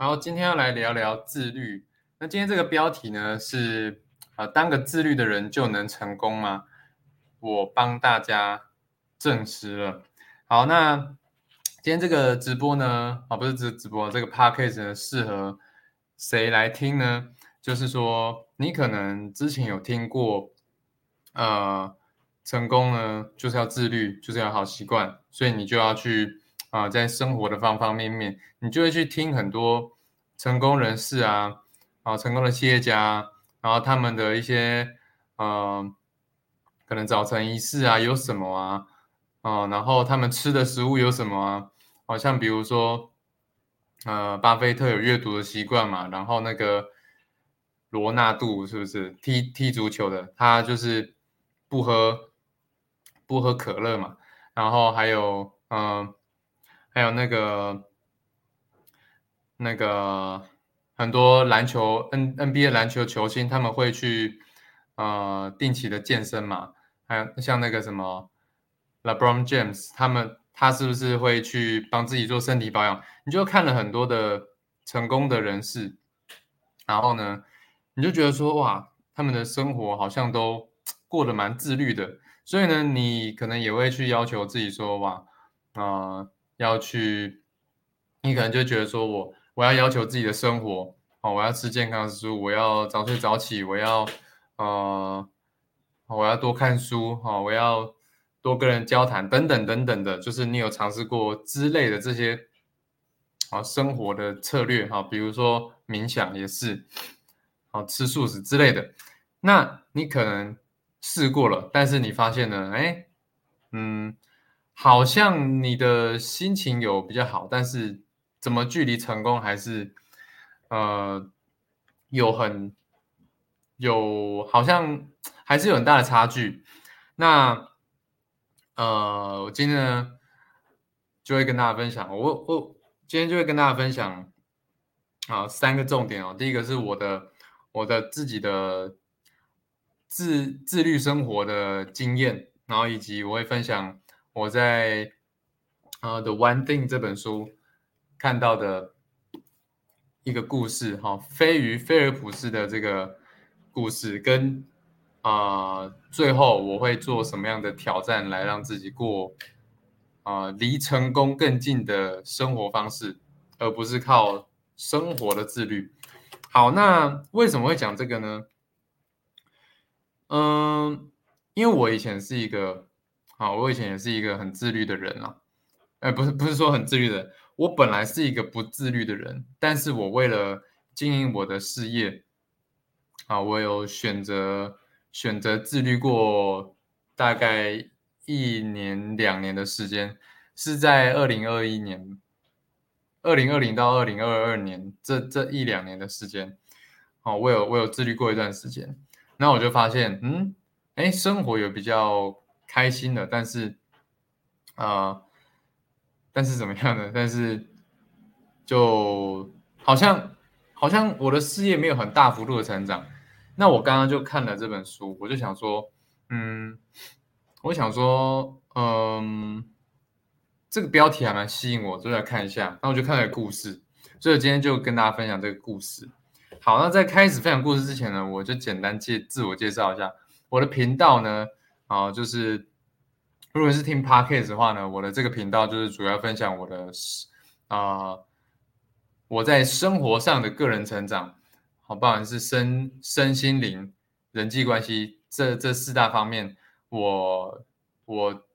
好，今天要来聊聊自律。那今天这个标题呢是呃，当个自律的人就能成功吗？我帮大家证实了。好，那今天这个直播呢，啊，不是直直播，这个 podcast 呢适合谁来听呢？就是说，你可能之前有听过，呃，成功呢就是要自律，就是要好习惯，所以你就要去。啊，在生活的方方面面，你就会去听很多成功人士啊，啊，成功的企业家，然后他们的一些，呃，可能早晨仪式啊，有什么啊，啊，然后他们吃的食物有什么啊？好像比如说，呃，巴菲特有阅读的习惯嘛，然后那个罗纳度是不是踢踢足球的？他就是不喝不喝可乐嘛，然后还有，嗯。还有那个那个很多篮球 N NBA 篮球球星，他们会去呃定期的健身嘛？还有像那个什么 LeBron James，他们他是不是会去帮自己做身体保养？你就看了很多的成功的人士，然后呢，你就觉得说哇，他们的生活好像都过得蛮自律的，所以呢，你可能也会去要求自己说哇，啊。要去，你可能就觉得说，我我要要求自己的生活，哦，我要吃健康食物，我要早睡早起，我要，呃，我要多看书，哈，我要多跟人交谈，等等等等的，就是你有尝试过之类的这些，啊，生活的策略，哈，比如说冥想也是，好吃素食之类的，那你可能试过了，但是你发现呢，哎，嗯。好像你的心情有比较好，但是怎么距离成功还是呃有很有好像还是有很大的差距。那呃，我今天呢就会跟大家分享，我我今天就会跟大家分享啊三个重点哦。第一个是我的我的自己的自自律生活的经验，然后以及我会分享。我在呃《The One Thing》这本书看到的一个故事，哈，飞鱼菲尔普斯的这个故事，跟啊最后我会做什么样的挑战来让自己过啊离成功更近的生活方式，而不是靠生活的自律。好，那为什么会讲这个呢？嗯，因为我以前是一个。啊，我以前也是一个很自律的人啊，呃，不是不是说很自律的，我本来是一个不自律的人，但是我为了经营我的事业，啊，我有选择选择自律过大概一年两年的时间，是在二零二一年，二零二零到二零二二年这这一两年的时间，哦，我有我有自律过一段时间，那我就发现，嗯，哎，生活有比较。开心的，但是，啊，但是怎么样呢？但是，就好像好像我的事业没有很大幅度的成长。那我刚刚就看了这本书，我就想说，嗯，我想说，嗯，这个标题还蛮吸引我，就来看一下。那我就看了故事，所以今天就跟大家分享这个故事。好，那在开始分享故事之前呢，我就简单介自我介绍一下我的频道呢。啊，就是如果是听 podcast 的话呢，我的这个频道就是主要分享我的啊，我在生活上的个人成长，好，不管是身身心灵、人际关系这这四大方面，我我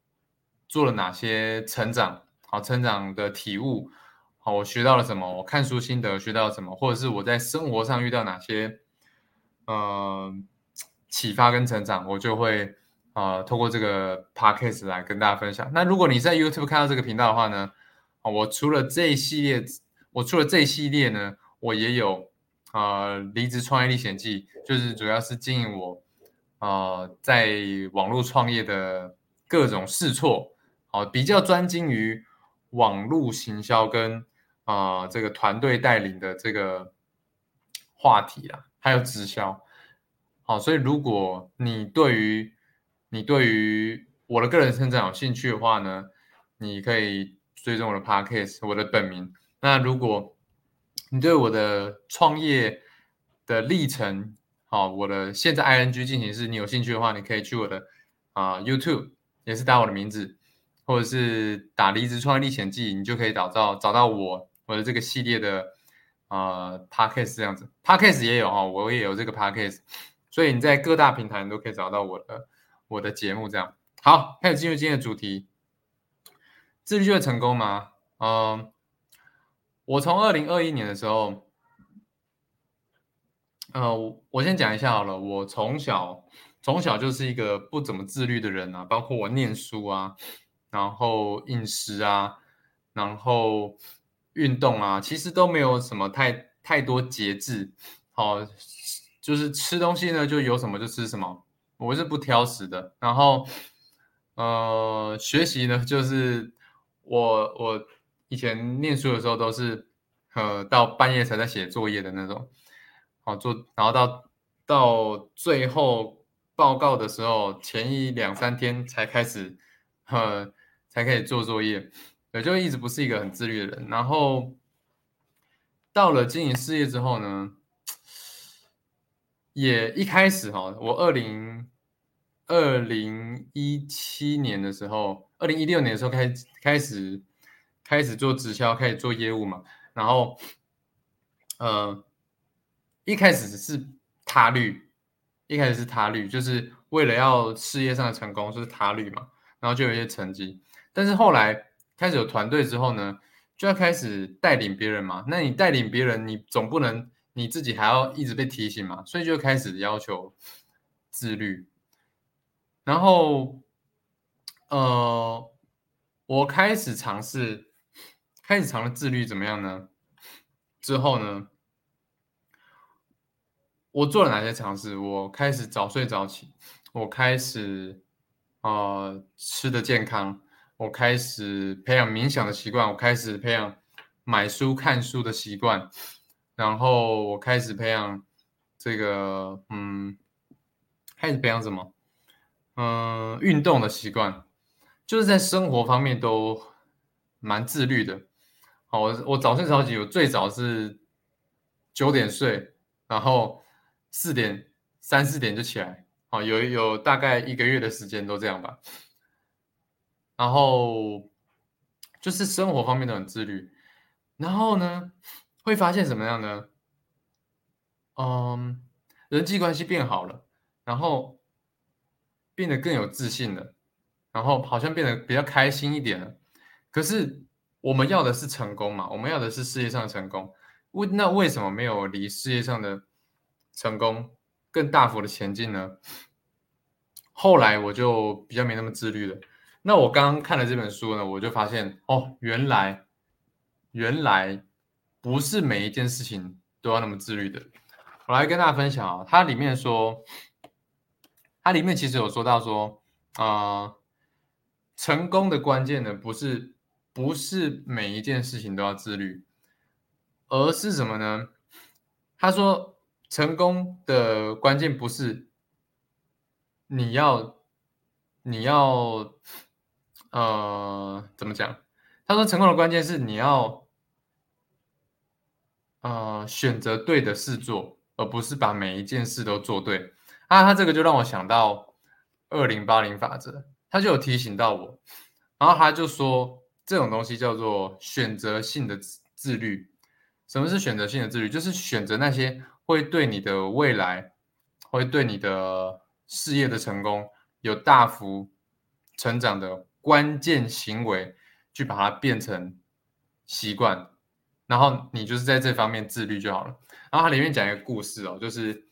做了哪些成长，好，成长的体悟，好，我学到了什么？我看书心得学到了什么？或者是我在生活上遇到哪些呃启发跟成长，我就会。啊，通过这个 podcast 来跟大家分享。那如果你在 YouTube 看到这个频道的话呢，啊，我除了这一系列，我除了这一系列呢，我也有啊，离职创业历险记，就是主要是经营我啊，在网络创业的各种试错，好，比较专精于网络行销跟啊这个团队带领的这个话题啊，还有直销。好，所以如果你对于你对于我的个人成长有兴趣的话呢，你可以追踪我的 podcast，我的本名。那如果你对我的创业的历程，好，我的现在 ing 进行式，你有兴趣的话，你可以去我的啊 YouTube，也是打我的名字，或者是打离职创业历险记，你就可以找到找到我我的这个系列的啊 Podcast 这样子，Podcast 也有哈，我也有这个 Podcast，所以你在各大平台你都可以找到我的我的节目这样。好，开始进入今天的主题，自律就会成功吗？嗯。我从二零二一年的时候，呃，我先讲一下好了。我从小从小就是一个不怎么自律的人啊，包括我念书啊，然后饮食啊，然后运动啊，其实都没有什么太太多节制。好，就是吃东西呢，就有什么就吃什么，我是不挑食的。然后，呃，学习呢，就是我我。以前念书的时候都是，呃，到半夜才在写作业的那种，好做，然后到到最后报告的时候，前一两三天才开始，呃，才可以做作业，也就一直不是一个很自律的人。然后到了经营事业之后呢，也一开始哈，我二零二零一七年的时候，二零一六年的时候开开始。开始做直销，开始做业务嘛，然后，呃，一开始是他律，一开始是他律，就是为了要事业上的成功，就是他律嘛，然后就有一些成绩。但是后来开始有团队之后呢，就要开始带领别人嘛。那你带领别人，你总不能你自己还要一直被提醒嘛，所以就开始要求自律。然后，呃，我开始尝试。开始尝试自律怎么样呢？之后呢，我做了哪些尝试？我开始早睡早起，我开始呃吃的健康，我开始培养冥想的习惯，我开始培养买书看书的习惯，然后我开始培养这个嗯，开始培养什么？嗯，运动的习惯，就是在生活方面都蛮自律的。好我我早睡早起，我最早是九点睡，然后四点三四点就起来，哦，有有大概一个月的时间都这样吧。然后就是生活方面都很自律，然后呢会发现什么样呢？嗯，人际关系变好了，然后变得更有自信了，然后好像变得比较开心一点了，可是。我们要的是成功嘛？我们要的是事业上的成功。为那为什么没有离事业上的成功更大幅的前进呢？后来我就比较没那么自律了。那我刚刚看了这本书呢，我就发现哦，原来原来不是每一件事情都要那么自律的。我来跟大家分享啊，它里面说，它里面其实有说到说啊，成功的关键呢不是。不是每一件事情都要自律，而是什么呢？他说，成功的关键不是你要你要呃怎么讲？他说，成功的关键是你要呃选择对的事做，而不是把每一件事都做对。啊，他这个就让我想到二零八零法则，他就有提醒到我，然后他就说。这种东西叫做选择性的自律。什么是选择性的自律？就是选择那些会对你的未来、会对你的事业的成功有大幅成长的关键行为，去把它变成习惯，然后你就是在这方面自律就好了。然后它里面讲一个故事哦，就是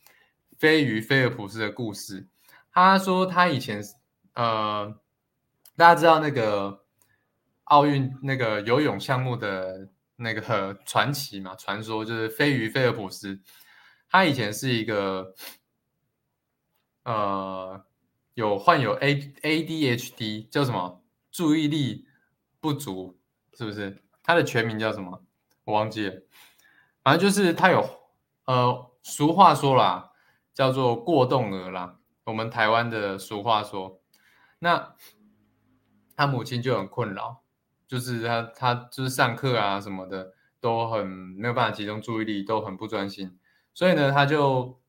飞鱼菲尔普斯的故事。他说他以前呃，大家知道那个。奥运那个游泳项目的那个传奇嘛，传说就是飞鱼菲尔普斯，他以前是一个呃有患有 A A D H D 叫什么注意力不足，是不是？他的全名叫什么？我忘记了，反正就是他有呃俗话说啦，叫做过动儿啦，我们台湾的俗话说，那他母亲就很困扰。就是他，他就是上课啊什么的，都很没有办法集中注意力，都很不专心。所以呢，他就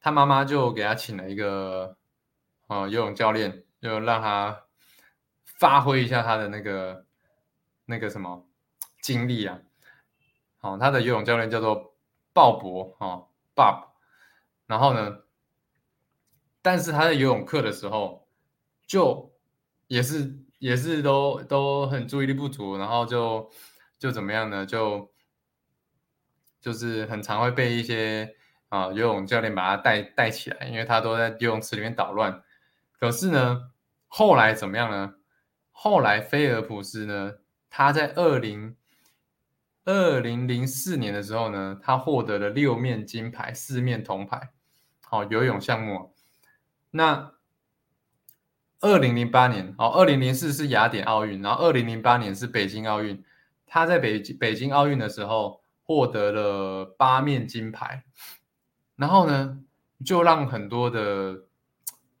他妈妈就给他请了一个呃游泳教练，就让他发挥一下他的那个那个什么经历啊。好，他的游泳教练叫做鲍勃哦，Bob。然后呢，但是他在游泳课的时候，就也是也是都都很注意力不足，然后就就怎么样呢？就就是很常会被一些啊游泳教练把他带带起来，因为他都在游泳池里面捣乱。可是呢，后来怎么样呢？后来菲尔普斯呢，他在二零二零零四年的时候呢，他获得了六面金牌，四面铜牌。好，游泳项目。那二零零八年，哦，二零零四是雅典奥运，然后二零零八年是北京奥运。他在北京北京奥运的时候获得了八面金牌，然后呢，就让很多的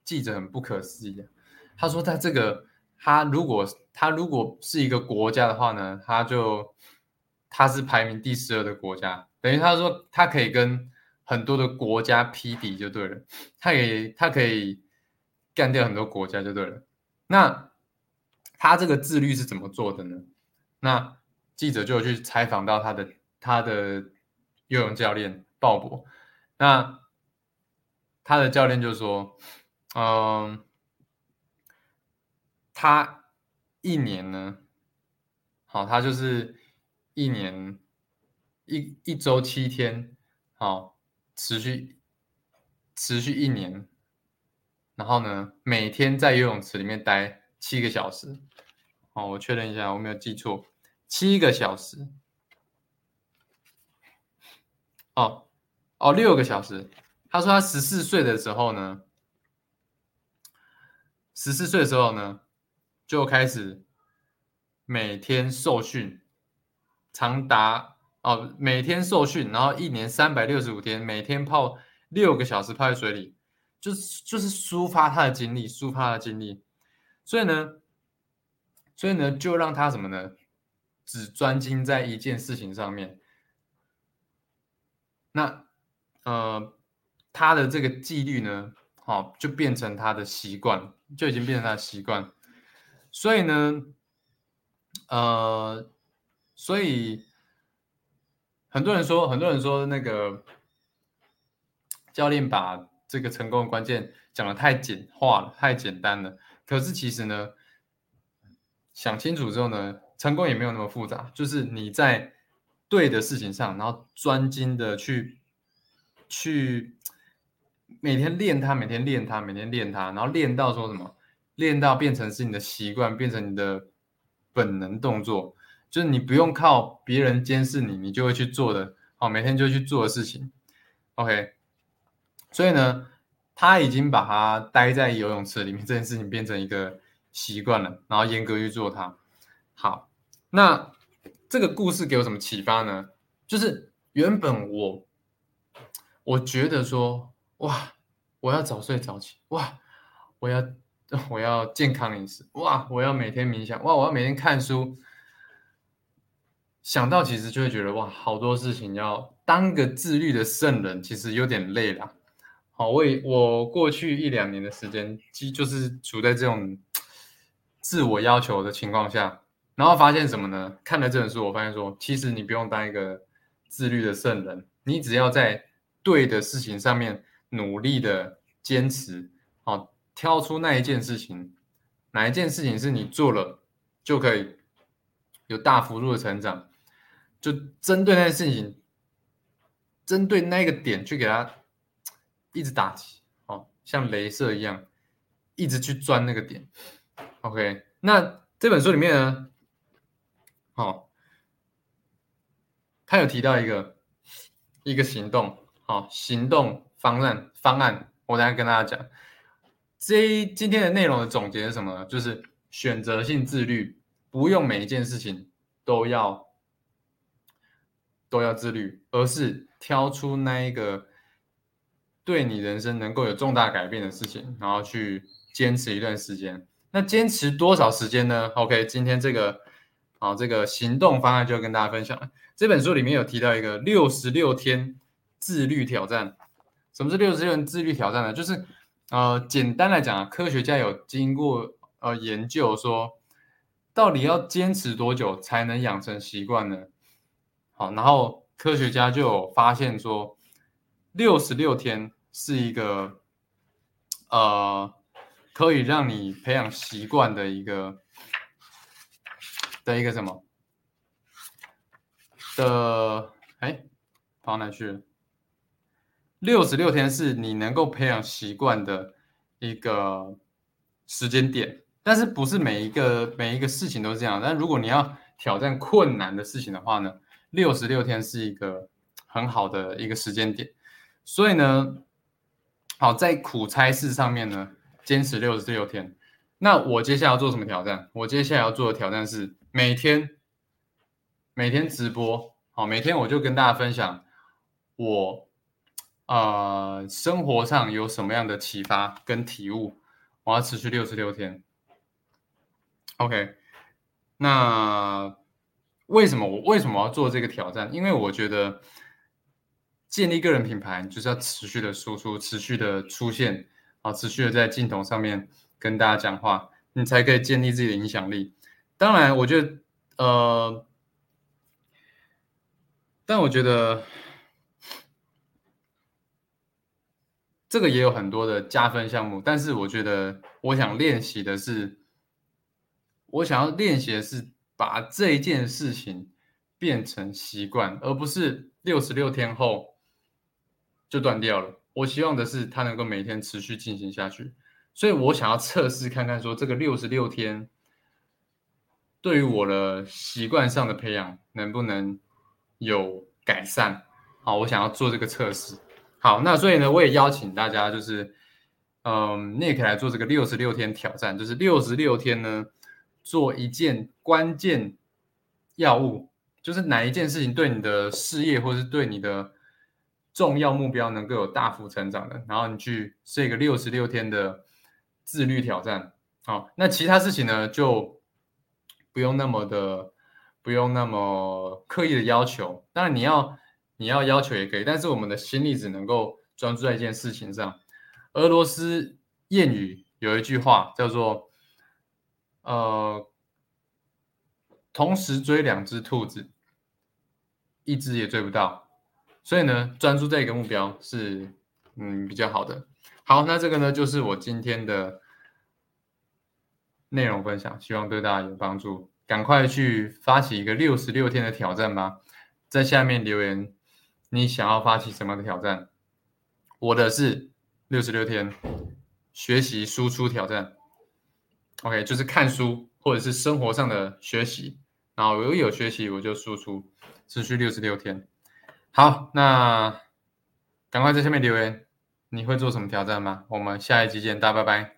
记者很不可思议。他说，在这个他如果他如果是一个国家的话呢，他就他是排名第十二的国家，等于他说他可以跟。很多的国家匹敌就对了，他可以他可以干掉很多国家就对了。那他这个自律是怎么做的呢？那记者就去采访到他的他的游泳教练鲍勃，那他的教练就说，嗯，他一年呢，好，他就是一年一一周七天，好。持续持续一年，然后呢，每天在游泳池里面待七个小时。哦，我确认一下，我没有记错，七个小时。哦哦，六个小时。他说他十四岁的时候呢，十四岁的时候呢，就开始每天受训，长达。哦，每天受训，然后一年三百六十五天，每天泡六个小时泡在水里，就是就是抒发他的精力，抒发他的精力。所以呢，所以呢，就让他什么呢？只专精在一件事情上面。那呃，他的这个纪律呢，好，就变成他的习惯，就已经变成他的习惯。所以呢，呃，所以。很多人说，很多人说那个教练把这个成功的关键讲的太简化了，太简单了。可是其实呢，想清楚之后呢，成功也没有那么复杂。就是你在对的事情上，然后专精的去去每天练它，每天练它，每天练它，然后练到说什么？练到变成是你的习惯，变成你的本能动作。就是你不用靠别人监视你，你就会去做的，好，每天就去做的事情，OK。所以呢，他已经把他待在游泳池里面这件事情变成一个习惯了，然后严格去做它。好，那这个故事给我什么启发呢？就是原本我我觉得说，哇，我要早睡早起，哇，我要 我要健康饮食，哇，我要每天冥想，哇，我要每天看书。想到其实就会觉得哇，好多事情要当个自律的圣人，其实有点累了。好，我我过去一两年的时间，即就是处在这种自我要求的情况下，然后发现什么呢？看了这本书，我发现说，其实你不用当一个自律的圣人，你只要在对的事情上面努力的坚持，好，挑出那一件事情，哪一件事情是你做了就可以有大幅度的成长。就针对那件事情，针对那个点去给他一直打击，哦，像镭射一样，一直去钻那个点。OK，那这本书里面呢，哦，他有提到一个一个行动，好，行动方案方案，我等下跟大家讲。这今天的内容的总结是什么呢？就是选择性自律，不用每一件事情都要。都要自律，而是挑出那一个对你人生能够有重大改变的事情，然后去坚持一段时间。那坚持多少时间呢？OK，今天这个好，这个行动方案就跟大家分享了。这本书里面有提到一个六十六天自律挑战。什么是六十六天自律挑战呢？就是呃，简单来讲啊，科学家有经过呃研究说，到底要坚持多久才能养成习惯呢？好，然后科学家就有发现说，六十六天是一个呃可以让你培养习惯的一个。的一个什么的哎，跑哪去了？六十六天是你能够培养习惯的一个时间点，但是不是每一个每一个事情都是这样？但如果你要挑战困难的事情的话呢，六十六天是一个很好的一个时间点。所以呢，好在苦差事上面呢，坚持六十六天。那我接下来要做什么挑战？我接下来要做的挑战是每天每天直播，好，每天我就跟大家分享我呃生活上有什么样的启发跟体悟。我要持续六十六天。OK，那为什么我为什么要做这个挑战？因为我觉得建立个人品牌就是要持续的输出，持续的出现，啊，持续的在镜头上面。跟大家讲话，你才可以建立自己的影响力。当然，我觉得，呃，但我觉得这个也有很多的加分项目。但是，我觉得我想练习的是，我想要练习的是把这件事情变成习惯，而不是六十六天后就断掉了。我希望的是，它能够每天持续进行下去。所以我想要测试看看，说这个六十六天对于我的习惯上的培养能不能有改善？好，我想要做这个测试。好，那所以呢，我也邀请大家，就是嗯，你也可以来做这个六十六天挑战，就是六十六天呢，做一件关键要务，就是哪一件事情对你的事业或是对你的重要目标能够有大幅成长的，然后你去设一个六十六天的。自律挑战，好，那其他事情呢，就不用那么的，不用那么刻意的要求。当然，你要你要要求也可以，但是我们的心力只能够专注在一件事情上。俄罗斯谚语有一句话叫做：“呃，同时追两只兔子，一只也追不到。”所以呢，专注在一个目标是嗯比较好的。好，那这个呢，就是我今天的内容分享，希望对大家有帮助。赶快去发起一个六十六天的挑战吧，在下面留言，你想要发起什么的挑战？我的是六十六天学习输出挑战。OK，就是看书或者是生活上的学习，然后如果有学习我就输出，持续六十六天。好，那赶快在下面留言。你会做什么挑战吗？我们下一集见，大家拜拜。